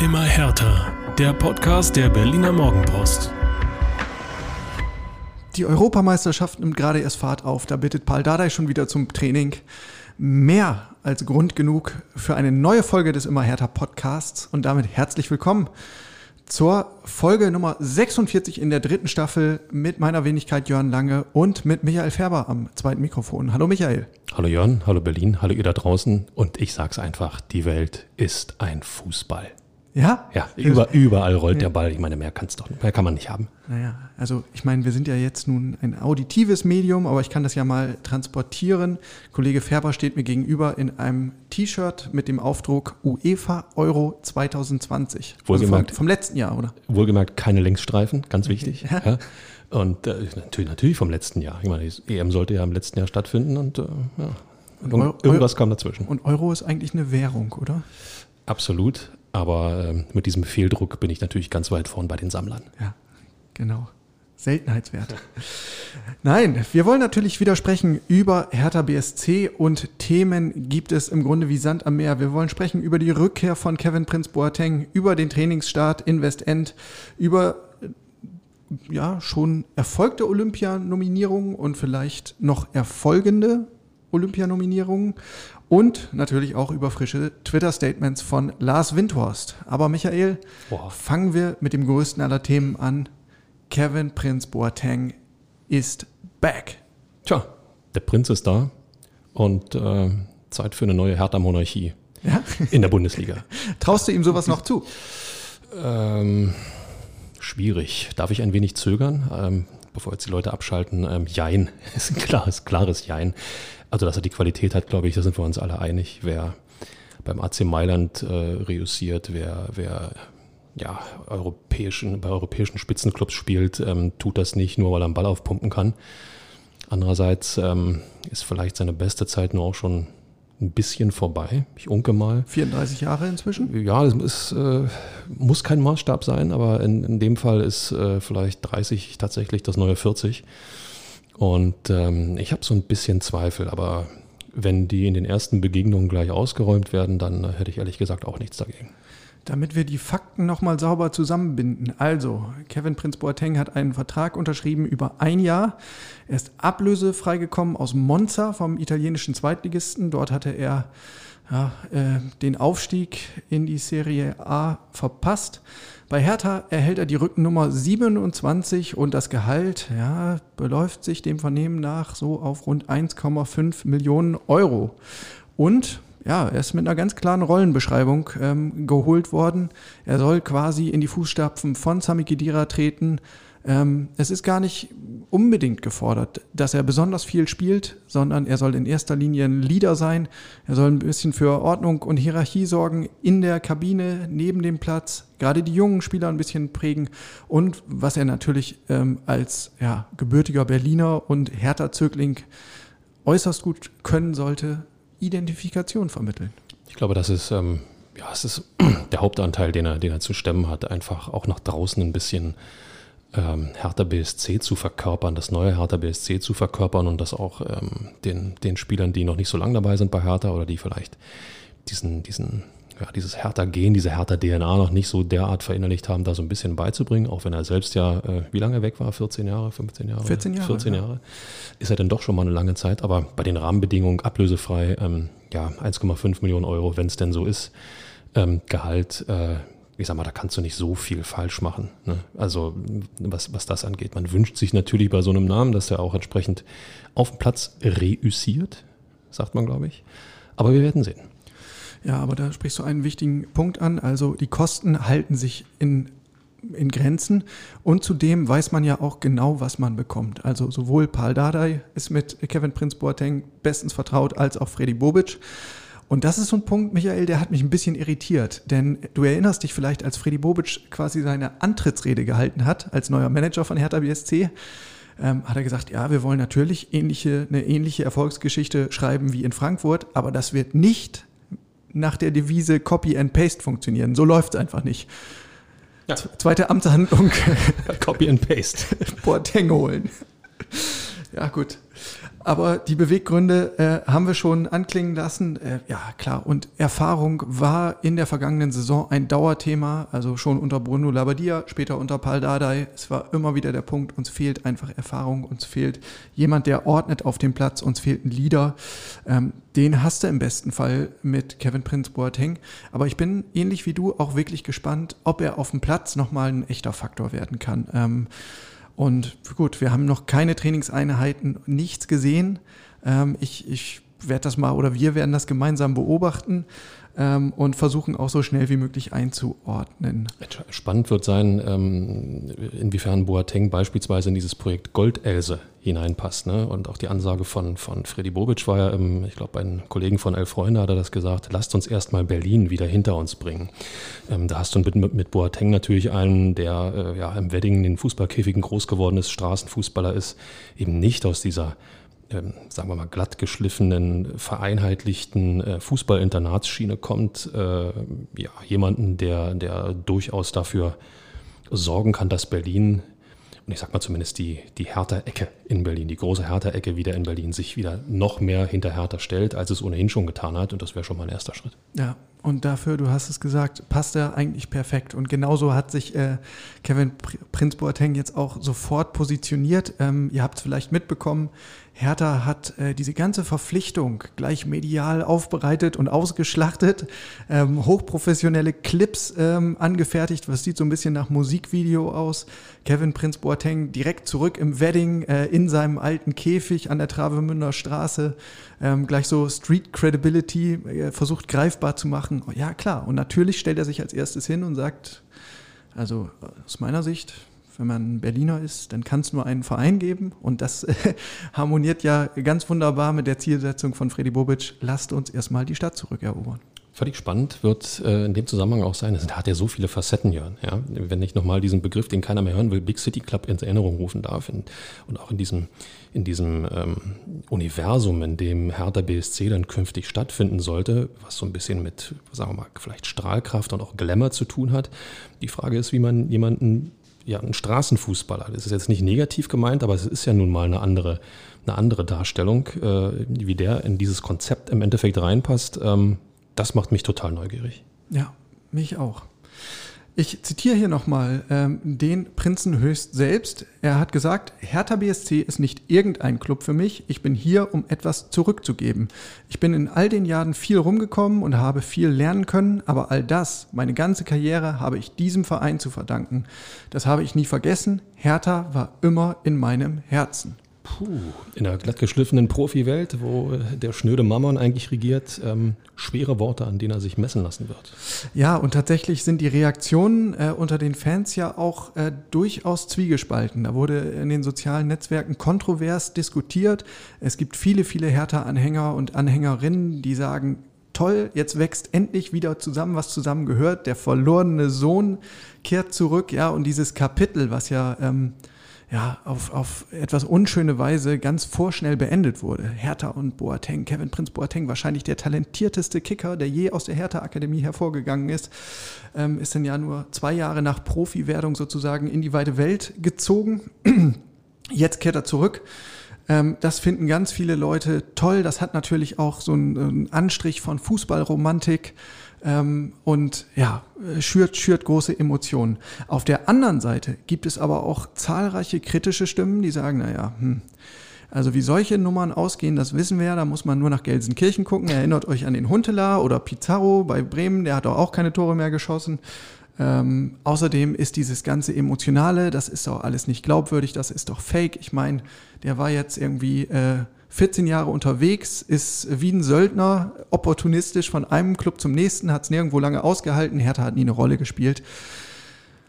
Immer härter. Der Podcast der Berliner Morgenpost. Die Europameisterschaft nimmt gerade erst Fahrt auf. Da bittet Paul Dardai schon wieder zum Training. Mehr als Grund genug für eine neue Folge des Immer härter Podcasts. Und damit herzlich willkommen zur Folge Nummer 46 in der dritten Staffel mit meiner Wenigkeit Jörn Lange und mit Michael Färber am zweiten Mikrofon. Hallo Michael. Hallo Jörn, hallo Berlin, hallo ihr da draußen. Und ich sag's einfach, die Welt ist ein Fußball. Ja? Ja, über, überall rollt der Ball. Ich meine, mehr, kann's doch, mehr kann man nicht haben. Naja, also ich meine, wir sind ja jetzt nun ein auditives Medium, aber ich kann das ja mal transportieren. Kollege Färber steht mir gegenüber in einem T-Shirt mit dem Aufdruck UEFA Euro 2020. Wohlgemerkt. Also vom, vom letzten Jahr, oder? Wohlgemerkt keine Längsstreifen, ganz wichtig. Ja. Ja. Und äh, natürlich, natürlich vom letzten Jahr. Ich meine, die EM sollte ja im letzten Jahr stattfinden und äh, ja. Und Irgend- Eu- irgendwas kam dazwischen. Und Euro ist eigentlich eine Währung, oder? Absolut. Aber ähm, mit diesem Fehldruck bin ich natürlich ganz weit vorn bei den Sammlern. Ja, genau. Seltenheitswert. Nein, wir wollen natürlich wieder sprechen über Hertha BSC und Themen gibt es im Grunde wie Sand am Meer. Wir wollen sprechen über die Rückkehr von Kevin Prince Boateng, über den Trainingsstart in Westend, über äh, ja, schon erfolgte Olympianominierungen und vielleicht noch erfolgende Olympianominierungen und natürlich auch über frische Twitter-Statements von Lars Windhorst. Aber Michael, Boah. fangen wir mit dem größten aller Themen an. Kevin Prince Boateng ist back. Tja, der Prinz ist da und äh, Zeit für eine neue Hertha-Monarchie Ja? in der Bundesliga. Traust du ihm sowas noch zu? Ähm, schwierig. Darf ich ein wenig zögern, ähm, bevor jetzt die Leute abschalten? Ähm, Jein, ist ein klares, klares Jein. Also, dass er die Qualität hat, glaube ich, da sind wir uns alle einig. Wer beim AC Mailand äh, reüssiert, wer, wer ja, europäischen, bei europäischen Spitzenclubs spielt, ähm, tut das nicht nur, weil er einen Ball aufpumpen kann. Andererseits ähm, ist vielleicht seine beste Zeit nur auch schon ein bisschen vorbei. Ich unke mal. 34 Jahre inzwischen? Ja, das ist, äh, muss kein Maßstab sein, aber in, in dem Fall ist äh, vielleicht 30 tatsächlich das neue 40. Und ähm, ich habe so ein bisschen Zweifel, aber wenn die in den ersten Begegnungen gleich ausgeräumt werden, dann äh, hätte ich ehrlich gesagt auch nichts dagegen. Damit wir die Fakten nochmal sauber zusammenbinden. Also, Kevin Prince Boateng hat einen Vertrag unterschrieben über ein Jahr. Er ist ablösefrei gekommen aus Monza vom italienischen Zweitligisten. Dort hatte er ja, äh, den Aufstieg in die Serie A verpasst. Bei Hertha erhält er die Rückennummer 27 und das Gehalt ja, beläuft sich dem Vernehmen nach so auf rund 1,5 Millionen Euro. Und ja, er ist mit einer ganz klaren Rollenbeschreibung ähm, geholt worden. Er soll quasi in die Fußstapfen von Sami Khedira treten. Ähm, es ist gar nicht unbedingt gefordert, dass er besonders viel spielt, sondern er soll in erster Linie ein Leader sein. Er soll ein bisschen für Ordnung und Hierarchie sorgen in der Kabine, neben dem Platz, gerade die jungen Spieler ein bisschen prägen und was er natürlich ähm, als ja, gebürtiger Berliner und Hertha-Zögling äußerst gut können sollte, Identifikation vermitteln. Ich glaube, das ist, ähm, ja, es ist der Hauptanteil, den er, den er zu stemmen hat, einfach auch nach draußen ein bisschen ähm, Hertha BSC zu verkörpern, das neue Hertha BSC zu verkörpern und das auch ähm, den, den Spielern, die noch nicht so lange dabei sind bei Hertha oder die vielleicht diesen, diesen, ja, dieses Hertha-Gen, diese Hertha-DNA noch nicht so derart verinnerlicht haben, da so ein bisschen beizubringen, auch wenn er selbst ja, äh, wie lange weg war? 14 Jahre, 15 Jahre? 14 Jahre, 14 ja. Jahre. Ist er denn doch schon mal eine lange Zeit, aber bei den Rahmenbedingungen ablösefrei, ähm, ja, 1,5 Millionen Euro, wenn es denn so ist, ähm, Gehalt, äh, ich sag mal, da kannst du nicht so viel falsch machen. Ne? Also was, was das angeht. Man wünscht sich natürlich bei so einem Namen, dass er auch entsprechend auf dem Platz reüssiert, sagt man, glaube ich. Aber wir werden sehen. Ja, aber da sprichst du einen wichtigen Punkt an. Also die Kosten halten sich in, in Grenzen und zudem weiß man ja auch genau, was man bekommt. Also sowohl Paul Dardai ist mit Kevin Prince Boateng bestens vertraut, als auch Freddy Bobic. Und das ist so ein Punkt, Michael, der hat mich ein bisschen irritiert. Denn du erinnerst dich vielleicht, als Freddy Bobic quasi seine Antrittsrede gehalten hat, als neuer Manager von Hertha BSC, ähm, hat er gesagt, ja, wir wollen natürlich ähnliche, eine ähnliche Erfolgsgeschichte schreiben wie in Frankfurt, aber das wird nicht nach der Devise Copy and Paste funktionieren. So läuft es einfach nicht. Ja. Zweite Amtshandlung, Copy and Paste. Boateng holen. Ja, gut. Aber die Beweggründe äh, haben wir schon anklingen lassen. Äh, ja, klar. Und Erfahrung war in der vergangenen Saison ein Dauerthema. Also schon unter Bruno Labbadia, später unter Paul Dardai. Es war immer wieder der Punkt, uns fehlt einfach Erfahrung. Uns fehlt jemand, der ordnet auf dem Platz. Uns fehlt ein Leader. Ähm, den hast du im besten Fall mit Kevin Prince Boateng. Aber ich bin ähnlich wie du auch wirklich gespannt, ob er auf dem Platz nochmal ein echter Faktor werden kann. Ähm, und gut, wir haben noch keine Trainingseinheiten, nichts gesehen. Ähm, ich ich werde das mal oder wir werden das gemeinsam beobachten ähm, und versuchen auch so schnell wie möglich einzuordnen. Spannend wird sein, ähm, inwiefern Boateng beispielsweise in dieses Projekt Goldelse hineinpasst. Ne? Und auch die Ansage von, von Freddy Bobic war ja, im, ich glaube, bei einem Kollegen von Elf Freunde hat er das gesagt, lasst uns erstmal Berlin wieder hinter uns bringen. Ähm, da hast du mit, mit Boateng natürlich einen, der äh, ja, im Wedding in den Fußballkäfigen groß geworden ist, Straßenfußballer ist, eben nicht aus dieser ähm, sagen wir mal, glatt geschliffenen, vereinheitlichten äh, Fußballinternatsschiene kommt, äh, ja, jemanden, der, der durchaus dafür sorgen kann, dass Berlin, und ich sag mal zumindest die, die Hertha-Ecke in Berlin, die große Hertha-Ecke wieder in Berlin, sich wieder noch mehr hinter Hertha stellt, als es ohnehin schon getan hat. Und das wäre schon mal ein erster Schritt. Ja, und dafür, du hast es gesagt, passt er eigentlich perfekt. Und genauso hat sich äh, Kevin Prinz Boateng jetzt auch sofort positioniert. Ähm, ihr habt es vielleicht mitbekommen, Hertha hat äh, diese ganze Verpflichtung gleich medial aufbereitet und ausgeschlachtet, ähm, hochprofessionelle Clips ähm, angefertigt, was sieht so ein bisschen nach Musikvideo aus. Kevin Prinz Boateng direkt zurück im Wedding äh, in seinem alten Käfig an der Travemünder Straße, ähm, gleich so Street Credibility äh, versucht greifbar zu machen. Ja klar, und natürlich stellt er sich als erstes hin und sagt, also aus meiner Sicht, wenn man Berliner ist, dann kann es nur einen Verein geben. Und das harmoniert ja ganz wunderbar mit der Zielsetzung von Freddy Bobic. Lasst uns erstmal die Stadt zurückerobern. Völlig spannend wird äh, in dem Zusammenhang auch sein, es hat ja so viele Facetten, Jörn. Ja? Wenn ich nochmal diesen Begriff, den keiner mehr hören will, Big City Club ins Erinnerung rufen darf in, und auch in diesem, in diesem ähm, Universum, in dem Hertha BSC dann künftig stattfinden sollte, was so ein bisschen mit, sagen wir mal, vielleicht Strahlkraft und auch Glamour zu tun hat. Die Frage ist, wie man jemanden ja, ein Straßenfußballer. Das ist jetzt nicht negativ gemeint, aber es ist ja nun mal eine andere, eine andere Darstellung, äh, wie der in dieses Konzept im Endeffekt reinpasst. Ähm, das macht mich total neugierig. Ja, mich auch. Ich zitiere hier nochmal ähm, den Prinzen Höchst selbst. Er hat gesagt, Hertha BSC ist nicht irgendein Club für mich. Ich bin hier, um etwas zurückzugeben. Ich bin in all den Jahren viel rumgekommen und habe viel lernen können, aber all das, meine ganze Karriere, habe ich diesem Verein zu verdanken. Das habe ich nie vergessen. Hertha war immer in meinem Herzen. Puh, in der glatt geschliffenen Profi-Welt, wo der schnöde Mammon eigentlich regiert, ähm, schwere Worte, an denen er sich messen lassen wird. Ja, und tatsächlich sind die Reaktionen äh, unter den Fans ja auch äh, durchaus zwiegespalten. Da wurde in den sozialen Netzwerken kontrovers diskutiert. Es gibt viele, viele Hertha-Anhänger und Anhängerinnen, die sagen, toll, jetzt wächst endlich wieder zusammen, was zusammen gehört. Der verlorene Sohn kehrt zurück, ja, und dieses Kapitel, was ja... Ähm, ja, auf, auf etwas unschöne Weise ganz vorschnell beendet wurde. Hertha und Boateng, Kevin Prinz Boateng, wahrscheinlich der talentierteste Kicker, der je aus der Hertha-Akademie hervorgegangen ist, ähm, ist dann ja nur zwei Jahre nach Profi-Werdung sozusagen in die weite Welt gezogen. Jetzt kehrt er zurück. Ähm, das finden ganz viele Leute toll. Das hat natürlich auch so einen, einen Anstrich von Fußballromantik ähm, und ja, schürt, schürt große Emotionen. Auf der anderen Seite gibt es aber auch zahlreiche kritische Stimmen, die sagen, naja, hm, also wie solche Nummern ausgehen, das wissen wir ja, da muss man nur nach Gelsenkirchen gucken. Erinnert euch an den Huntelaar oder Pizarro bei Bremen, der hat doch auch keine Tore mehr geschossen. Ähm, außerdem ist dieses ganze Emotionale, das ist doch alles nicht glaubwürdig, das ist doch fake. Ich meine, der war jetzt irgendwie äh, 14 Jahre unterwegs, ist wie ein Söldner, opportunistisch von einem Club zum nächsten, hat es nirgendwo lange ausgehalten. Hertha hat nie eine Rolle gespielt.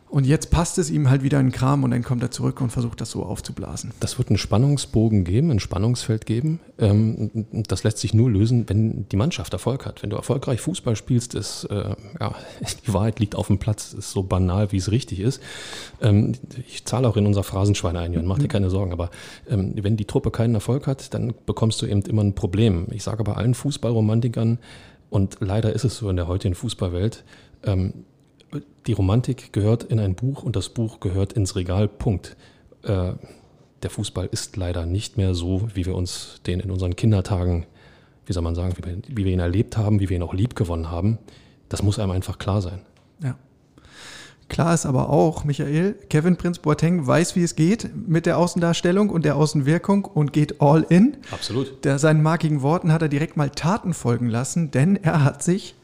Und jetzt passt es ihm halt wieder in den Kram und dann kommt er zurück und versucht das so aufzublasen. Das wird einen Spannungsbogen geben, ein Spannungsfeld geben. Ähm, das lässt sich nur lösen, wenn die Mannschaft Erfolg hat. Wenn du erfolgreich Fußball spielst, ist, äh, ja, die Wahrheit liegt auf dem Platz, ist so banal, wie es richtig ist. Ähm, ich zahle auch in unser Phrasenschwein ein, Jörn, mach dir keine Sorgen. Aber ähm, wenn die Truppe keinen Erfolg hat, dann bekommst du eben immer ein Problem. Ich sage aber allen Fußballromantikern, und leider ist es so in der heutigen Fußballwelt, die Romantik gehört in ein Buch und das Buch gehört ins Regal. Punkt. Äh, der Fußball ist leider nicht mehr so, wie wir uns den in unseren Kindertagen, wie soll man sagen, wie wir, wie wir ihn erlebt haben, wie wir ihn auch lieb gewonnen haben. Das muss einem einfach klar sein. Ja. Klar ist aber auch, Michael, Kevin Prinz Boateng weiß, wie es geht mit der Außendarstellung und der Außenwirkung und geht all in. Absolut. Der, seinen markigen Worten hat er direkt mal Taten folgen lassen, denn er hat sich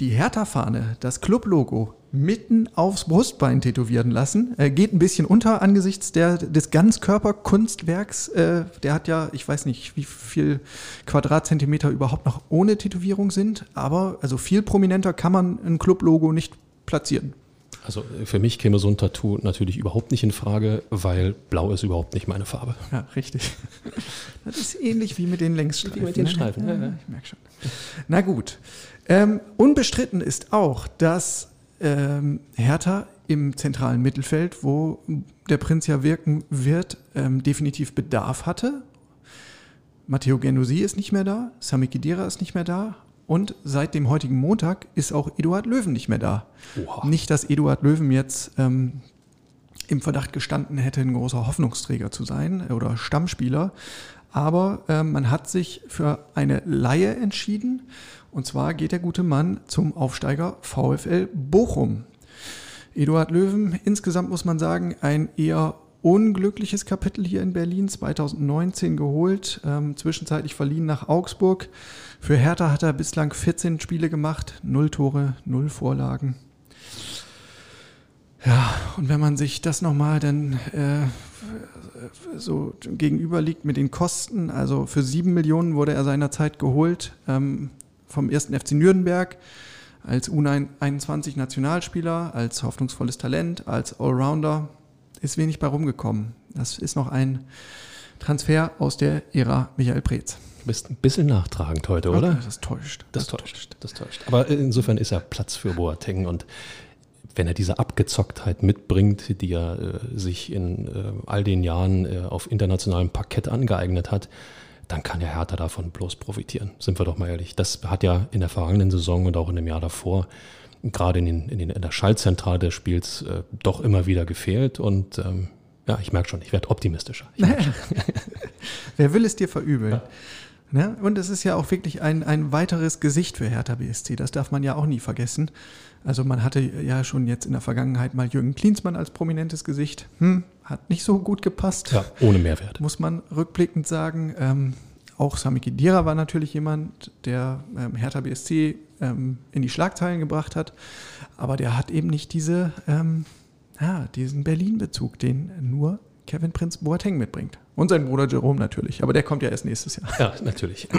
die Hertha-Fahne, das Club-Logo, mitten aufs Brustbein tätowieren lassen. Er geht ein bisschen unter angesichts der, des Ganzkörperkunstwerks. Äh, der hat ja, ich weiß nicht, wie viel Quadratzentimeter überhaupt noch ohne Tätowierung sind, aber also viel prominenter kann man ein Club-Logo nicht platzieren. Also für mich käme so ein Tattoo natürlich überhaupt nicht in Frage, weil Blau ist überhaupt nicht meine Farbe. Ja, richtig. Das ist ähnlich wie mit den Längsstreifen. Wie mit den ne? Streifen, ja, ja. Ich merke schon. Na gut. Ähm, unbestritten ist auch, dass ähm, Hertha im zentralen Mittelfeld, wo der Prinz ja wirken wird, ähm, definitiv Bedarf hatte. Matteo Gendosi ist nicht mehr da, Sami Khedira ist nicht mehr da und seit dem heutigen Montag ist auch Eduard Löwen nicht mehr da. Oha. Nicht, dass Eduard Löwen jetzt ähm, im Verdacht gestanden hätte, ein großer Hoffnungsträger zu sein oder Stammspieler. Aber ähm, man hat sich für eine Laie entschieden. Und zwar geht der gute Mann zum Aufsteiger VfL Bochum. Eduard Löwen, insgesamt muss man sagen, ein eher unglückliches Kapitel hier in Berlin, 2019 geholt, ähm, zwischenzeitlich verliehen nach Augsburg. Für Hertha hat er bislang 14 Spiele gemacht, 0 Tore, 0 Vorlagen. Ja, und wenn man sich das nochmal dann äh, so gegenüber liegt mit den Kosten, also für 7 Millionen wurde er seinerzeit geholt ähm, vom ersten FC Nürnberg als U21 Nationalspieler, als hoffnungsvolles Talent, als Allrounder, ist wenig bei rumgekommen. Das ist noch ein Transfer aus der Ära Michael Preetz. Du bist ein bisschen nachtragend heute, oder? Das täuscht. Das, das täuscht. täuscht. Das täuscht. Aber insofern ist er Platz für Boateng und wenn er diese Abgezocktheit mitbringt, die er äh, sich in äh, all den Jahren äh, auf internationalem Parkett angeeignet hat, dann kann ja Hertha davon bloß profitieren. Sind wir doch mal ehrlich. Das hat ja in der vergangenen Saison und auch in dem Jahr davor gerade in, den, in, den, in der Schaltzentrale des Spiels äh, doch immer wieder gefehlt. Und ähm, ja, ich merke schon, ich werde optimistischer. Ich Wer will es dir verübeln? Ja. Ne? Und es ist ja auch wirklich ein, ein weiteres Gesicht für Hertha BSC. Das darf man ja auch nie vergessen. Also man hatte ja schon jetzt in der Vergangenheit mal Jürgen Klinsmann als prominentes Gesicht. Hm, hat nicht so gut gepasst. Ja, ohne Mehrwert. Muss man rückblickend sagen. Ähm, auch Sami Khedira war natürlich jemand, der ähm, Hertha BSC ähm, in die Schlagzeilen gebracht hat. Aber der hat eben nicht diese, ähm, ja, diesen Berlin-Bezug, den nur Kevin Prinz Boateng mitbringt. Und sein Bruder Jerome natürlich. Aber der kommt ja erst nächstes Jahr. Ja, natürlich.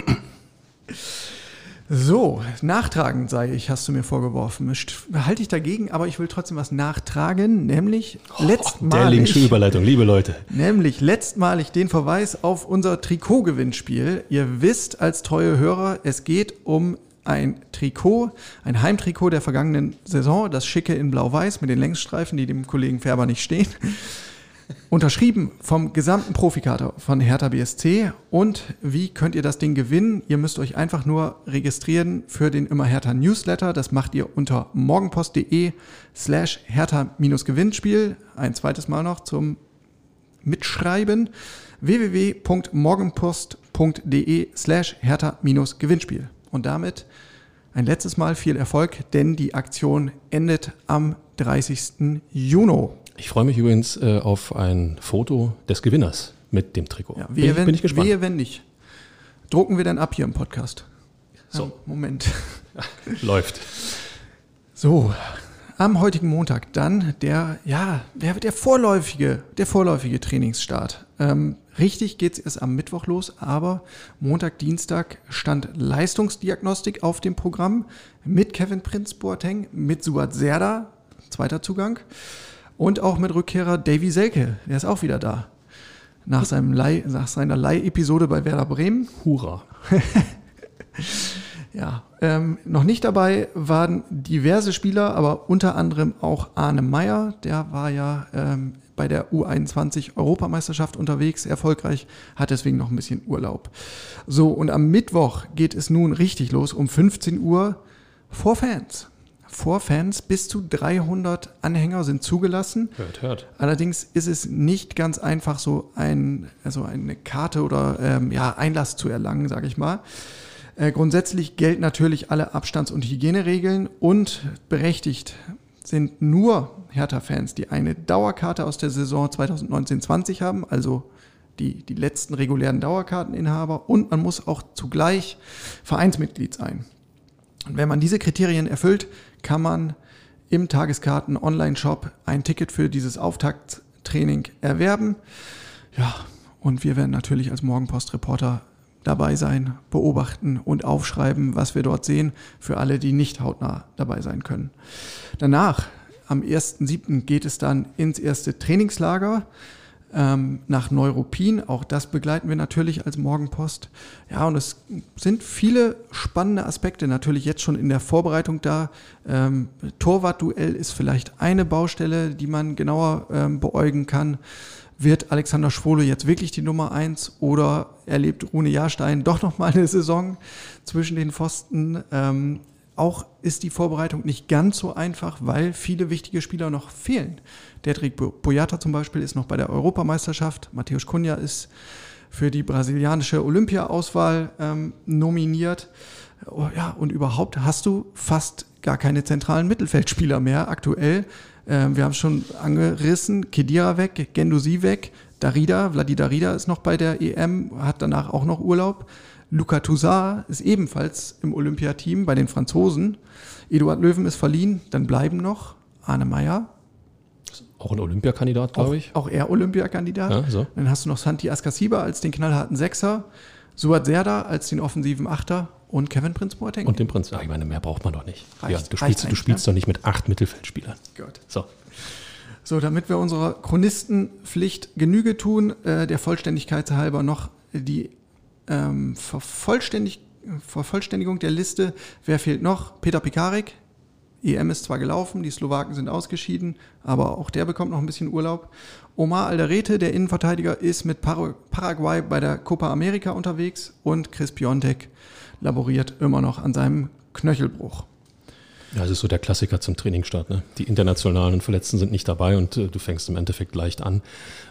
So, nachtragend sei ich, hast du mir vorgeworfen. Halte ich dagegen, aber ich will trotzdem was nachtragen, nämlich oh, letztmalig. Der Überleitung, liebe Leute. Nämlich letztmalig den Verweis auf unser Trikotgewinnspiel. Ihr wisst als treue Hörer, es geht um ein Trikot, ein Heimtrikot der vergangenen Saison, das schicke in Blau-Weiß mit den Längsstreifen, die dem Kollegen Färber nicht stehen. Unterschrieben vom gesamten Profikater von Hertha BSC. Und wie könnt ihr das Ding gewinnen? Ihr müsst euch einfach nur registrieren für den Immer Hertha Newsletter. Das macht ihr unter morgenpost.de slash Hertha-Gewinnspiel. Ein zweites Mal noch zum Mitschreiben. www.morgenpost.de slash Hertha-Gewinnspiel. Und damit ein letztes Mal viel Erfolg, denn die Aktion endet am 30. Juni. Ich freue mich übrigens äh, auf ein Foto des Gewinners mit dem Trikot. Ja, wehe, bin, wenn, bin ich gespannt. Wehe, wenn nicht. Drucken wir dann ab hier im Podcast. So. Ja, Moment. Läuft. So, am heutigen Montag dann der, ja, der, der vorläufige, der vorläufige Trainingsstart. Ähm, richtig geht es erst am Mittwoch los, aber Montag, Dienstag stand Leistungsdiagnostik auf dem Programm mit Kevin Prinz Boateng, mit Suat Serda, zweiter Zugang. Und auch mit Rückkehrer Davy Selke, der ist auch wieder da. Nach, seinem Leih, nach seiner Leih-Episode bei Werder Bremen. Hurra. ja, ähm, noch nicht dabei waren diverse Spieler, aber unter anderem auch Arne Meyer. Der war ja ähm, bei der U21 Europameisterschaft unterwegs, erfolgreich, hat deswegen noch ein bisschen Urlaub. So, und am Mittwoch geht es nun richtig los um 15 Uhr vor Fans vor Fans. Bis zu 300 Anhänger sind zugelassen. Hört, hört. Allerdings ist es nicht ganz einfach, so ein, also eine Karte oder ähm, ja, Einlass zu erlangen, sage ich mal. Äh, grundsätzlich gelten natürlich alle Abstands- und Hygieneregeln und berechtigt sind nur Hertha-Fans, die eine Dauerkarte aus der Saison 2019-20 haben, also die, die letzten regulären Dauerkarteninhaber und man muss auch zugleich Vereinsmitglied sein. Und wenn man diese Kriterien erfüllt, kann man im Tageskarten-Online-Shop ein Ticket für dieses Auftakttraining erwerben. Ja, und wir werden natürlich als Morgenpost-Reporter dabei sein, beobachten und aufschreiben, was wir dort sehen, für alle, die nicht hautnah dabei sein können. Danach, am 1.7. geht es dann ins erste Trainingslager ähm, nach Neuruppin. Auch das begleiten wir natürlich als Morgenpost. Ja, und es sind viele spannende Aspekte natürlich jetzt schon in der Vorbereitung da. Ähm, Torwartduell ist vielleicht eine Baustelle, die man genauer ähm, beäugen kann. Wird Alexander Schwole jetzt wirklich die Nummer eins oder erlebt Rune Jahrstein doch nochmal eine Saison zwischen den Pfosten? Ähm, auch ist die Vorbereitung nicht ganz so einfach, weil viele wichtige Spieler noch fehlen. Dedrick Boyata zum Beispiel ist noch bei der Europameisterschaft. Matthäus Cunha ist für die brasilianische Olympia-Auswahl ähm, nominiert. Oh, ja, und überhaupt hast du fast gar keine zentralen Mittelfeldspieler mehr aktuell. Ähm, wir haben schon angerissen, Kedira weg, Gendosi weg, Darida, Vladi Darida ist noch bei der EM, hat danach auch noch Urlaub. Luca Toussaint ist ebenfalls im Olympiateam bei den Franzosen. Eduard Löwen ist verliehen, dann bleiben noch Arne Meyer. Auch ein Olympiakandidat, glaube ich. Auch er Olympiakandidat. Ja, so. Dann hast du noch Santi Askasiba als den knallharten Sechser, Suat Serda als den offensiven Achter und Kevin Prinz Boateng. Und den Prinz. Ja, ich meine, mehr braucht man doch nicht. Reicht- ja, du spielst, du spielst ne? doch nicht mit acht Mittelfeldspielern. Gut. So. So, damit wir unserer Chronistenpflicht Genüge tun, äh, der Vollständigkeit halber noch die ähm, Vervollständig Vervollständigung der Liste. Wer fehlt noch? Peter Pikarik. EM ist zwar gelaufen, die Slowaken sind ausgeschieden, aber auch der bekommt noch ein bisschen Urlaub. Omar Alderete, der Innenverteidiger, ist mit Par Paraguay bei der Copa America unterwegs und Chris Piontek laboriert immer noch an seinem Knöchelbruch. Ja, es ist so der Klassiker zum Trainingsstart. Ne? Die internationalen Verletzten sind nicht dabei und äh, du fängst im Endeffekt leicht an,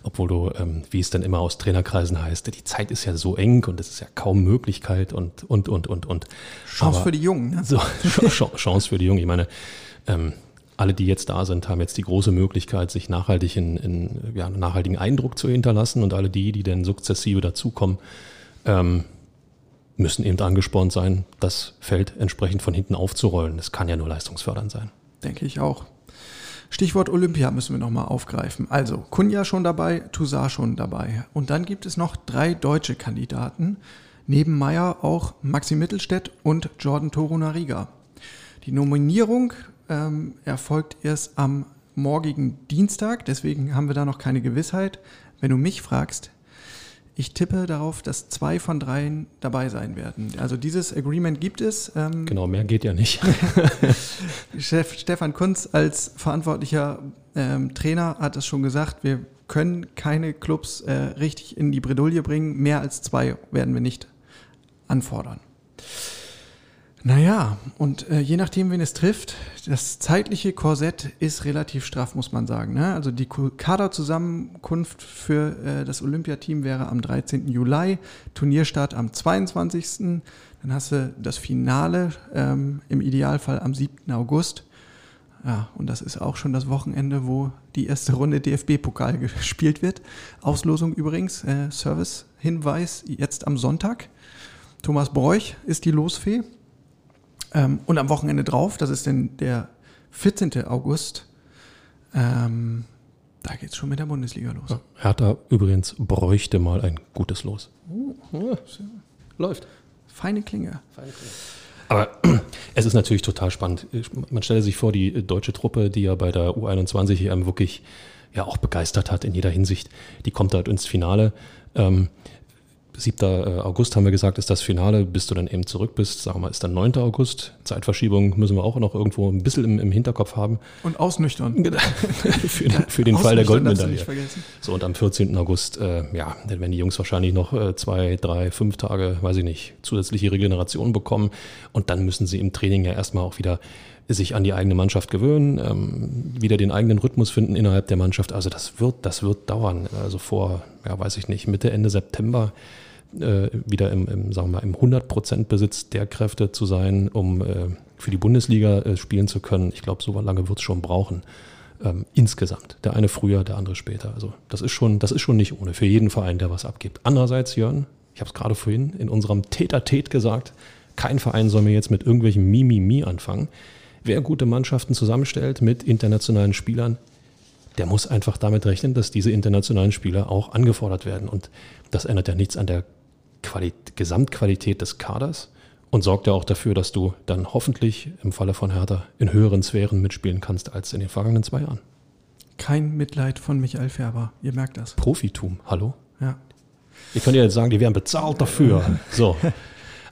obwohl du, ähm, wie es dann immer aus Trainerkreisen heißt, die Zeit ist ja so eng und es ist ja kaum Möglichkeit und, und, und, und, und. Chance Aber- für die Jungen. Ne? So, Ch- Ch- Chance für die Jungen. Ich meine, ähm, alle, die jetzt da sind, haben jetzt die große Möglichkeit, sich nachhaltig in, in ja, einen nachhaltigen Eindruck zu hinterlassen und alle die, die dann sukzessive dazukommen, ähm, müssen eben angespornt sein, das Feld entsprechend von hinten aufzurollen. Das kann ja nur leistungsfördernd sein. Denke ich auch. Stichwort Olympia müssen wir nochmal aufgreifen. Also, Kunja schon dabei, Toussaint schon dabei. Und dann gibt es noch drei deutsche Kandidaten. Neben Meyer auch Maxi Mittelstädt und Jordan Torunariga. Die Nominierung ähm, erfolgt erst am morgigen Dienstag, deswegen haben wir da noch keine Gewissheit. Wenn du mich fragst, ich tippe darauf, dass zwei von dreien dabei sein werden. Also dieses Agreement gibt es. Ähm, Genau, mehr geht ja nicht. Chef Stefan Kunz als verantwortlicher ähm, Trainer hat es schon gesagt, wir können keine Clubs äh, richtig in die Bredouille bringen. Mehr als zwei werden wir nicht anfordern. Naja, und äh, je nachdem, wen es trifft, das zeitliche Korsett ist relativ straff, muss man sagen. Ne? Also die Kaderzusammenkunft für äh, das Olympiateam wäre am 13. Juli, Turnierstart am 22. Dann hast du das Finale ähm, im Idealfall am 7. August. Ja, und das ist auch schon das Wochenende, wo die erste Runde DFB-Pokal gespielt wird. Auslosung übrigens, äh, Service-Hinweis jetzt am Sonntag. Thomas Bräuch ist die Losfee. Ähm, und am Wochenende drauf, das ist denn der 14. August, ähm, da geht es schon mit der Bundesliga los. Hertha übrigens bräuchte mal ein gutes Los. Ja, läuft. Feine Klinge. Aber es ist natürlich total spannend. Man stelle sich vor, die deutsche Truppe, die ja bei der U21 EM wirklich ja auch begeistert hat in jeder Hinsicht, die kommt halt ins Finale. Ähm, 7. August haben wir gesagt, ist das Finale, bis du dann eben zurück bist. Sagen wir mal, ist dann 9. August. Zeitverschiebung müssen wir auch noch irgendwo ein bisschen im, im Hinterkopf haben. Und ausnüchtern. für den, für den Fall der Goldmedaille. So, und am 14. August, äh, ja, dann werden die Jungs wahrscheinlich noch äh, zwei, drei, fünf Tage, weiß ich nicht, zusätzliche Regeneration bekommen. Und dann müssen sie im Training ja erstmal auch wieder sich an die eigene Mannschaft gewöhnen, ähm, wieder den eigenen Rhythmus finden innerhalb der Mannschaft. Also das wird, das wird dauern. Also vor, ja, weiß ich nicht, Mitte, Ende September äh, wieder im, im, sagen wir mal, im 100% Besitz der Kräfte zu sein, um äh, für die Bundesliga äh, spielen zu können. Ich glaube, so lange wird es schon brauchen. Ähm, insgesamt. Der eine früher, der andere später. Also das ist schon, das ist schon nicht ohne für jeden Verein, der was abgibt. Andererseits, Jörn, ich habe es gerade vorhin in unserem Täter-Tät gesagt, kein Verein soll mir jetzt mit irgendwelchen Mimimi anfangen. Wer gute Mannschaften zusammenstellt mit internationalen Spielern, der muss einfach damit rechnen, dass diese internationalen Spieler auch angefordert werden. Und das ändert ja nichts an der Quali Gesamtqualität des Kaders und sorgt ja auch dafür, dass du dann hoffentlich im Falle von Hertha in höheren Sphären mitspielen kannst als in den vergangenen zwei Jahren. Kein Mitleid von Michael Färber, ihr merkt das. Profitum, hallo? Ja. Ihr könnt ja jetzt sagen, die werden bezahlt dafür. So.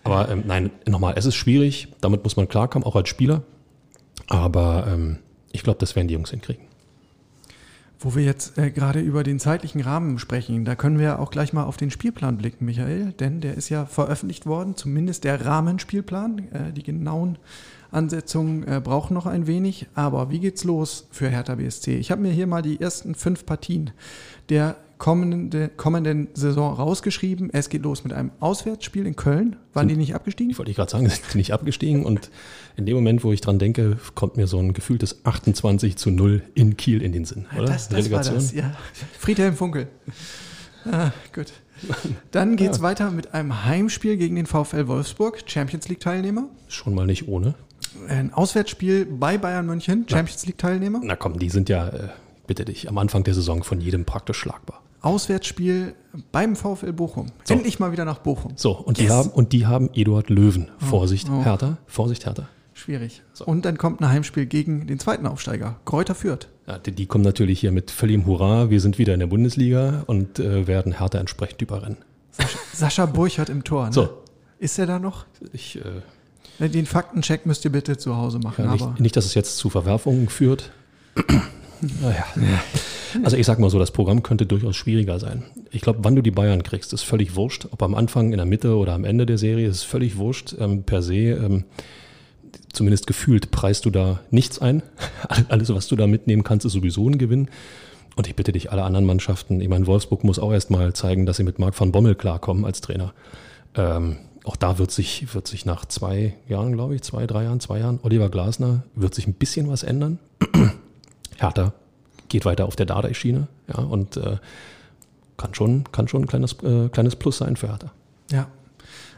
Aber ähm, nein, nochmal, es ist schwierig, damit muss man klarkommen, auch als Spieler. Aber ähm, ich glaube, das werden die Jungs hinkriegen. Wo wir jetzt äh, gerade über den zeitlichen Rahmen sprechen, da können wir auch gleich mal auf den Spielplan blicken, Michael, denn der ist ja veröffentlicht worden, zumindest der Rahmenspielplan. Äh, die genauen Ansetzungen äh, brauchen noch ein wenig, aber wie geht's los für Hertha BSC? Ich habe mir hier mal die ersten fünf Partien der kommende, kommenden Saison rausgeschrieben. Es geht los mit einem Auswärtsspiel in Köln. Waren die nicht abgestiegen? Ich wollte gerade sagen, sind die nicht abgestiegen. Und in dem Moment, wo ich dran denke, kommt mir so ein gefühltes 28 zu 0 in Kiel in den Sinn. Oder? Das, das war das, ja. Friedhelm Funkel. Ah, gut. Dann geht es ja. weiter mit einem Heimspiel gegen den VfL Wolfsburg, Champions League-Teilnehmer. Schon mal nicht ohne. Ein Auswärtsspiel bei Bayern München, Champions League-Teilnehmer. Na komm, die sind ja, äh, bitte dich, am Anfang der Saison von jedem praktisch schlagbar. Auswärtsspiel beim VfL Bochum. So. Endlich mal wieder nach Bochum. So, und, yes. die, haben, und die haben Eduard Löwen. Oh. Vorsicht, oh. Hertha. Vorsicht, Hertha. Schwierig. So. Und dann kommt ein Heimspiel gegen den zweiten Aufsteiger, Kräuter Fürth. Ja, die, die, kommen natürlich hier mit völligem Hurra. Wir sind wieder in der Bundesliga und äh, werden Hertha entsprechend überrennen. Sascha, Sascha Burchardt im Tor. Ne? So. Ist er da noch? Ich, äh, den Faktencheck müsst ihr bitte zu Hause machen. Ja, nicht, nicht, dass es jetzt zu Verwerfungen führt. Naja. Also ich sag mal so, das Programm könnte durchaus schwieriger sein. Ich glaube, wann du die Bayern kriegst, ist völlig wurscht. Ob am Anfang, in der Mitte oder am Ende der Serie, ist völlig wurscht. Ähm, per se, ähm, zumindest gefühlt, preist du da nichts ein. Alles, was du da mitnehmen kannst, ist sowieso ein Gewinn. Und ich bitte dich, alle anderen Mannschaften, ich meine, Wolfsburg muss auch erstmal zeigen, dass sie mit Marc van Bommel klarkommen als Trainer. Ähm, auch da wird sich, wird sich nach zwei Jahren, glaube ich, zwei, drei Jahren, zwei Jahren, Oliver Glasner, wird sich ein bisschen was ändern. Hertha geht weiter auf der Dardai-Schiene ja, und äh, kann, schon, kann schon ein kleines, äh, kleines Plus sein für Hertha. Ja,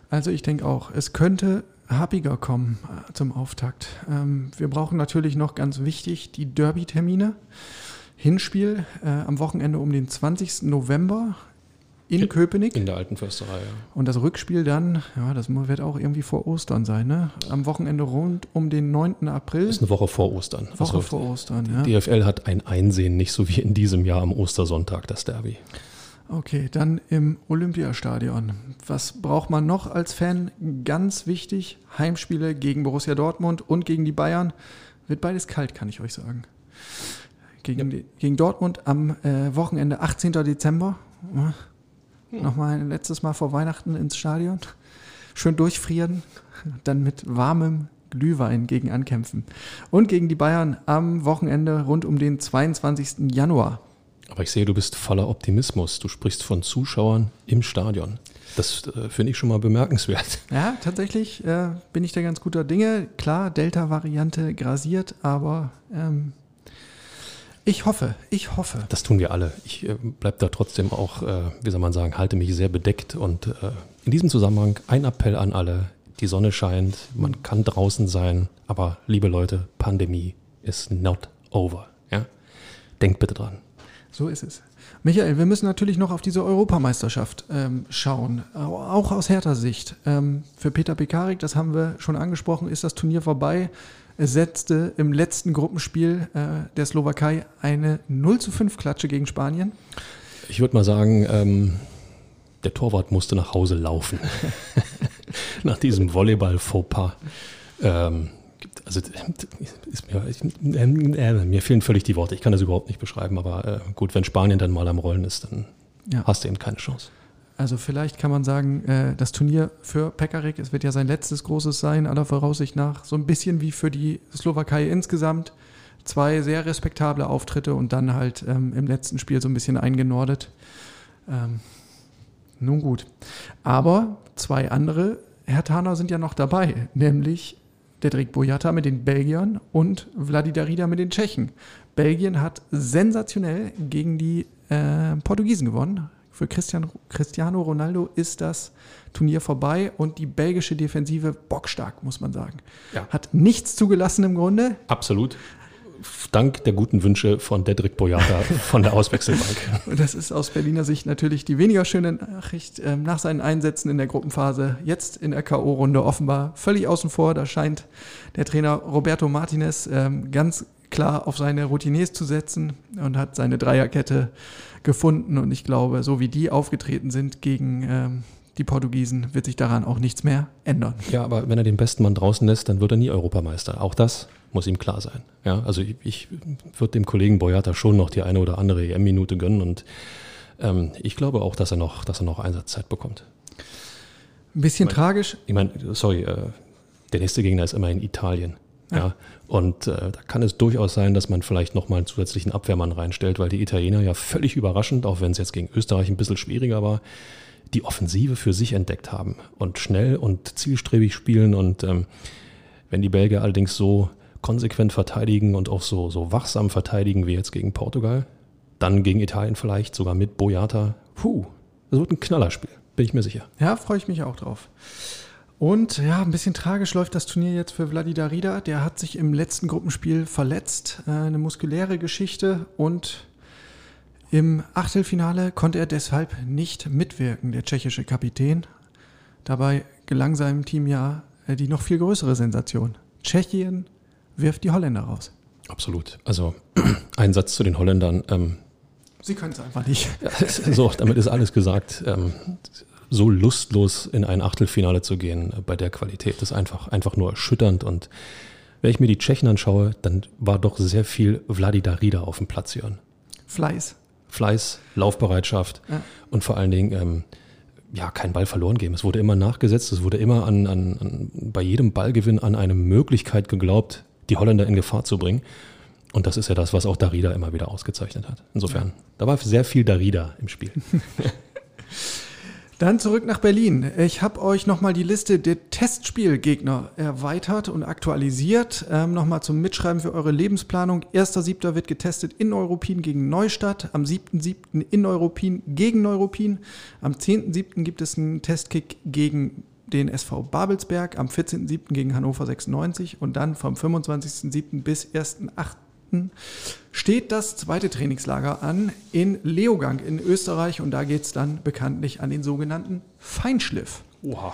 also ich denke auch, es könnte happiger kommen äh, zum Auftakt. Ähm, wir brauchen natürlich noch ganz wichtig die Derby-Termine. Hinspiel äh, am Wochenende um den 20. November in, Köpenick. In der alten Försterei, ja. Und das Rückspiel dann, ja, das wird auch irgendwie vor Ostern sein, ne? Am Wochenende rund um den 9. April. Das ist eine Woche vor Ostern. Woche also vor Ostern, ja. Die DFL hat ein Einsehen, nicht so wie in diesem Jahr am Ostersonntag, das Derby. Okay, dann im Olympiastadion. Was braucht man noch als Fan? Ganz wichtig, Heimspiele gegen Borussia Dortmund und gegen die Bayern. Wird beides kalt, kann ich euch sagen. Gegen, ja. gegen Dortmund am äh, Wochenende 18. Dezember. Hm. Nochmal ein letztes Mal vor Weihnachten ins Stadion. Schön durchfrieren, dann mit warmem Glühwein gegen ankämpfen. Und gegen die Bayern am Wochenende rund um den 22. Januar. Aber ich sehe, du bist voller Optimismus. Du sprichst von Zuschauern im Stadion. Das äh, finde ich schon mal bemerkenswert. Ja, tatsächlich äh, bin ich da ganz guter Dinge. Klar, Delta-Variante grasiert, aber ähm, ich hoffe, ich hoffe. Das tun wir alle. Ich äh, bleibe da trotzdem auch, äh, wie soll man sagen, halte mich sehr bedeckt. Und äh, in diesem Zusammenhang ein Appell an alle. Die Sonne scheint, man kann draußen sein, aber liebe Leute, Pandemie is not over. Ja? Denkt bitte dran. So ist es. Michael, wir müssen natürlich noch auf diese Europameisterschaft ähm, schauen, auch aus härter Sicht. Ähm, für Peter Pekarik, das haben wir schon angesprochen, ist das Turnier vorbei setzte im letzten Gruppenspiel äh, der Slowakei eine 0 zu 5 Klatsche gegen Spanien. Ich würde mal sagen, ähm, der Torwart musste nach Hause laufen. nach diesem Volleyball-Fauxpas. Ähm, also mir, äh, mir, fehlen völlig die Worte. Ich kann das überhaupt nicht beschreiben, aber äh, gut, wenn Spanien dann mal am Rollen ist, dann ja. hast du eben keine Chance. Also vielleicht kann man sagen, äh, das Turnier für Pekarik, es wird ja sein letztes großes sein, aller Voraussicht nach, so ein bisschen wie für die Slowakei insgesamt. Zwei sehr respektable Auftritte und dann halt ähm, im letzten Spiel so ein bisschen eingenordet. Ähm, nun gut. Aber zwei andere Hertaner sind ja noch dabei, nämlich Dedrick Boyata mit den Belgiern und Vladi Darida mit den Tschechen. Belgien hat sensationell gegen die äh, Portugiesen gewonnen. Für Christian, Cristiano Ronaldo ist das Turnier vorbei und die belgische Defensive bockstark, muss man sagen. Ja. Hat nichts zugelassen im Grunde. Absolut dank der guten Wünsche von Dedrick Boyata von der Auswechselbank. das ist aus Berliner Sicht natürlich die weniger schöne Nachricht. Ähm, nach seinen Einsätzen in der Gruppenphase, jetzt in der K.O.-Runde offenbar völlig außen vor. Da scheint der Trainer Roberto Martinez ähm, ganz klar auf seine Routiniers zu setzen und hat seine Dreierkette gefunden. Und ich glaube, so wie die aufgetreten sind gegen ähm, die Portugiesen, wird sich daran auch nichts mehr ändern. Ja, aber wenn er den besten Mann draußen lässt, dann wird er nie Europameister. Auch das muss ihm klar sein. Ja, also ich, ich würde dem Kollegen Boyata schon noch die eine oder andere EM-Minute gönnen und ähm, ich glaube auch, dass er noch, dass er noch Einsatzzeit bekommt. Ein bisschen ich mein, tragisch. Ich meine, sorry, äh, der nächste Gegner ist immerhin Italien. Ja. ja. Und äh, da kann es durchaus sein, dass man vielleicht nochmal einen zusätzlichen Abwehrmann reinstellt, weil die Italiener ja völlig überraschend, auch wenn es jetzt gegen Österreich ein bisschen schwieriger war, die Offensive für sich entdeckt haben und schnell und zielstrebig spielen. Und ähm, wenn die Belgier allerdings so konsequent verteidigen und auch so, so wachsam verteidigen wie jetzt gegen Portugal, dann gegen Italien vielleicht, sogar mit Boyata, puh, das wird ein Knallerspiel, bin ich mir sicher. Ja, freue ich mich auch drauf. Und ja, ein bisschen tragisch läuft das Turnier jetzt für Vladi Darida. Der hat sich im letzten Gruppenspiel verletzt, äh, eine muskuläre Geschichte und im Achtelfinale konnte er deshalb nicht mitwirken, der tschechische Kapitän. Dabei gelang seinem Team ja äh, die noch viel größere Sensation. Tschechien wirft die Holländer raus. Absolut. Also ein Satz zu den Holländern. Ähm, Sie können es einfach nicht. so, damit ist alles gesagt. Ähm, so lustlos in ein Achtelfinale zu gehen bei der Qualität ist einfach, einfach nur erschütternd. Und wenn ich mir die Tschechen anschaue, dann war doch sehr viel Vladi Darida auf dem Platz, Jörn. Fleiß. Fleiß, Laufbereitschaft ja. und vor allen Dingen ähm, ja, kein Ball verloren geben. Es wurde immer nachgesetzt, es wurde immer an, an, an, bei jedem Ballgewinn an eine Möglichkeit geglaubt, die Holländer in Gefahr zu bringen. Und das ist ja das, was auch Darida immer wieder ausgezeichnet hat. Insofern, ja. da war sehr viel Darida im Spiel. Dann zurück nach Berlin. Ich habe euch nochmal die Liste der Testspielgegner erweitert und aktualisiert. Ähm, nochmal zum Mitschreiben für eure Lebensplanung. 1.7. wird getestet in Europin gegen Neustadt. Am 7.7. in Europin gegen Neuruppin. Am 10.7. gibt es einen Testkick gegen den SV Babelsberg. Am 14.7. gegen Hannover 96. Und dann vom 25.7. bis 1.8 steht das zweite Trainingslager an in Leogang in Österreich und da geht es dann bekanntlich an den sogenannten Feinschliff. Oha.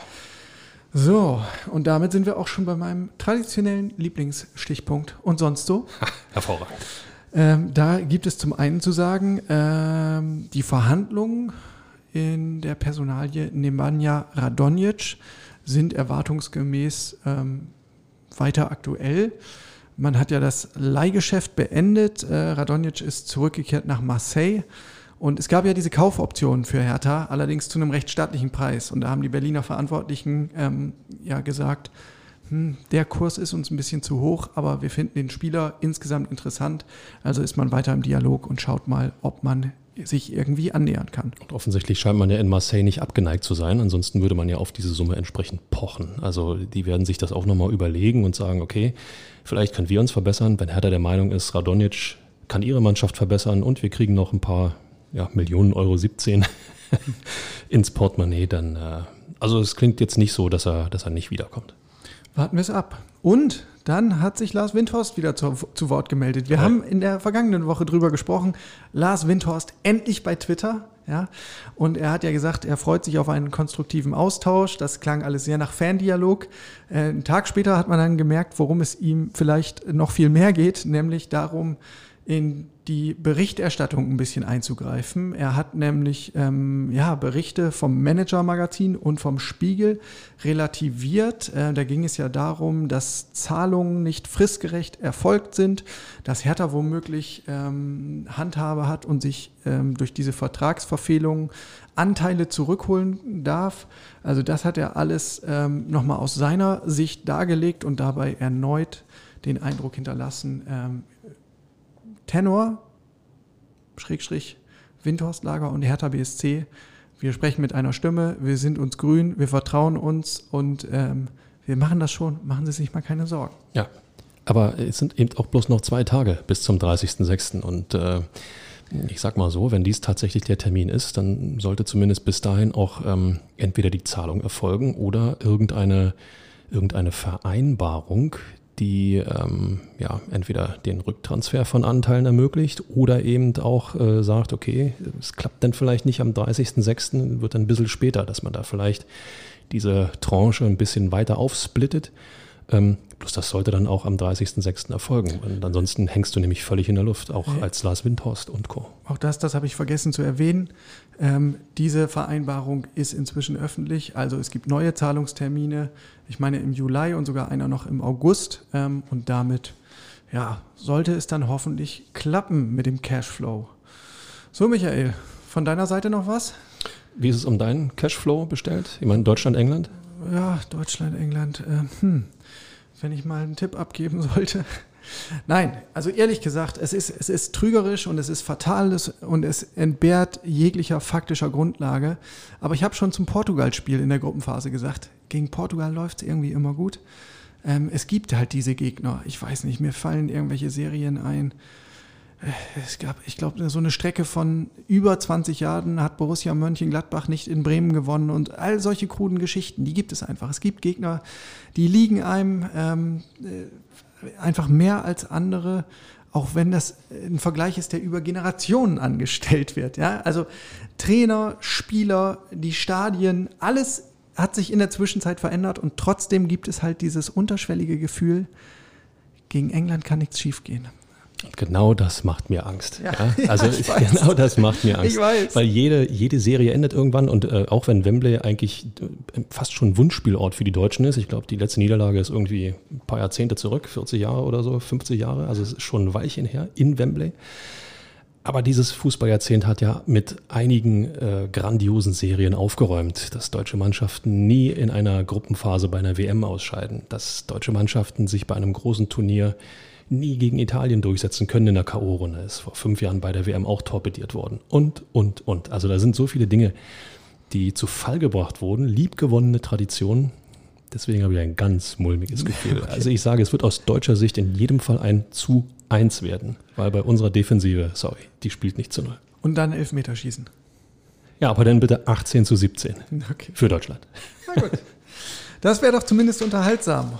So, und damit sind wir auch schon bei meinem traditionellen Lieblingsstichpunkt. Und sonst so? hervorragend. Ähm, da gibt es zum einen zu sagen, ähm, die Verhandlungen in der Personalie Nemanja Radonjic sind erwartungsgemäß ähm, weiter aktuell. Man hat ja das Leihgeschäft beendet. Äh, Radonjic ist zurückgekehrt nach Marseille. Und es gab ja diese Kaufoptionen für Hertha, allerdings zu einem recht stattlichen Preis. Und da haben die Berliner Verantwortlichen ähm, ja gesagt, hm, der Kurs ist uns ein bisschen zu hoch, aber wir finden den Spieler insgesamt interessant. Also ist man weiter im Dialog und schaut mal, ob man sich irgendwie annähern kann. Und offensichtlich scheint man ja in Marseille nicht abgeneigt zu sein. Ansonsten würde man ja auf diese Summe entsprechend pochen. Also die werden sich das auch nochmal überlegen und sagen, okay, Vielleicht können wir uns verbessern, wenn Hertha der Meinung ist, Radonjic kann ihre Mannschaft verbessern und wir kriegen noch ein paar ja, Millionen Euro 17 ins Portemonnaie, dann äh, also es klingt jetzt nicht so, dass er, dass er nicht wiederkommt. Warten wir es ab. Und dann hat sich Lars Windhorst wieder zu, zu Wort gemeldet. Wir ja. haben in der vergangenen Woche drüber gesprochen. Lars Windhorst endlich bei Twitter. Ja? Und er hat ja gesagt, er freut sich auf einen konstruktiven Austausch. Das klang alles sehr nach Fandialog. Äh, einen Tag später hat man dann gemerkt, worum es ihm vielleicht noch viel mehr geht, nämlich darum, in die Berichterstattung ein bisschen einzugreifen. Er hat nämlich ähm, ja, Berichte vom Manager-Magazin und vom Spiegel relativiert. Äh, da ging es ja darum, dass Zahlungen nicht fristgerecht erfolgt sind, dass Hertha womöglich ähm, Handhabe hat und sich ähm, durch diese Vertragsverfehlungen Anteile zurückholen darf. Also das hat er alles ähm, nochmal aus seiner Sicht dargelegt und dabei erneut den Eindruck hinterlassen, ähm, Tenor, Schrägstrich, Windhorstlager und Hertha BSC. Wir sprechen mit einer Stimme, wir sind uns grün, wir vertrauen uns und ähm, wir machen das schon. Machen Sie sich mal keine Sorgen. Ja, aber es sind eben auch bloß noch zwei Tage bis zum 30.06. Und äh, ich sag mal so, wenn dies tatsächlich der Termin ist, dann sollte zumindest bis dahin auch ähm, entweder die Zahlung erfolgen oder irgendeine, irgendeine Vereinbarung, die ähm, ja, entweder den Rücktransfer von Anteilen ermöglicht oder eben auch äh, sagt, okay, es klappt dann vielleicht nicht am 30.06., wird dann ein bisschen später, dass man da vielleicht diese Tranche ein bisschen weiter aufsplittet. Ähm, bloß das sollte dann auch am 30.06. erfolgen. Und ansonsten hängst du nämlich völlig in der Luft, auch ja. als Lars Windhorst und Co. Auch das, das habe ich vergessen zu erwähnen. Ähm, diese Vereinbarung ist inzwischen öffentlich. Also es gibt neue Zahlungstermine. Ich meine im Juli und sogar einer noch im August. Ähm, und damit ja, sollte es dann hoffentlich klappen mit dem Cashflow. So, Michael, von deiner Seite noch was? Wie ist es um deinen Cashflow bestellt? Ich meine, Deutschland, England? Ja, Deutschland, England. Äh, hm wenn ich mal einen Tipp abgeben sollte. Nein, also ehrlich gesagt, es ist, es ist trügerisch und es ist fatal und es entbehrt jeglicher faktischer Grundlage. Aber ich habe schon zum Portugal-Spiel in der Gruppenphase gesagt, gegen Portugal läuft es irgendwie immer gut. Ähm, es gibt halt diese Gegner. Ich weiß nicht, mir fallen irgendwelche Serien ein. Es gab, ich glaube, so eine Strecke von über 20 Jahren hat Borussia Mönchengladbach nicht in Bremen gewonnen und all solche kruden Geschichten, die gibt es einfach. Es gibt Gegner, die liegen einem ähm, äh, einfach mehr als andere, auch wenn das ein Vergleich ist, der über Generationen angestellt wird. Ja? Also Trainer, Spieler, die Stadien, alles hat sich in der Zwischenzeit verändert und trotzdem gibt es halt dieses unterschwellige Gefühl, gegen England kann nichts schiefgehen. Genau das macht mir Angst. Ja, ja? Also ja, genau das macht mir Angst. Ich weiß. Weil jede, jede Serie endet irgendwann und äh, auch wenn Wembley eigentlich äh, fast schon Wunschspielort für die Deutschen ist, ich glaube, die letzte Niederlage ist irgendwie ein paar Jahrzehnte zurück, 40 Jahre oder so, 50 Jahre, also es ist schon ein Weilchen her in Wembley. Aber dieses Fußballjahrzehnt hat ja mit einigen äh, grandiosen Serien aufgeräumt, dass deutsche Mannschaften nie in einer Gruppenphase bei einer WM ausscheiden, dass deutsche Mannschaften sich bei einem großen Turnier nie gegen Italien durchsetzen können in der K.O.-Runde. Ist vor fünf Jahren bei der WM auch torpediert worden. Und, und, und. Also da sind so viele Dinge, die zu Fall gebracht wurden. Liebgewonnene Traditionen. Deswegen habe ich ein ganz mulmiges Gefühl. Okay. Also ich sage, es wird aus deutscher Sicht in jedem Fall ein zu eins werden. Weil bei unserer Defensive, sorry, die spielt nicht zu null. Und dann Elfmeterschießen. Ja, aber dann bitte 18 zu 17 okay. für Deutschland. Na gut. Das wäre doch zumindest unterhaltsam.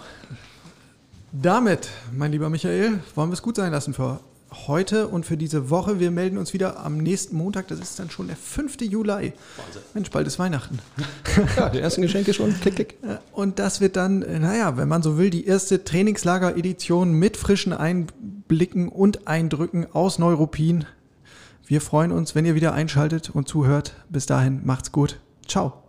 Damit, mein lieber Michael, wollen wir es gut sein lassen für heute und für diese Woche. Wir melden uns wieder am nächsten Montag. Das ist dann schon der 5. Juli. Wahnsinn. Mensch, bald ist Weihnachten. Ja, die ersten Geschenke schon. Klick, klick. Und das wird dann, naja, wenn man so will, die erste Trainingslager-Edition mit frischen Einblicken und Eindrücken aus Neuruppin. Wir freuen uns, wenn ihr wieder einschaltet und zuhört. Bis dahin, macht's gut. Ciao.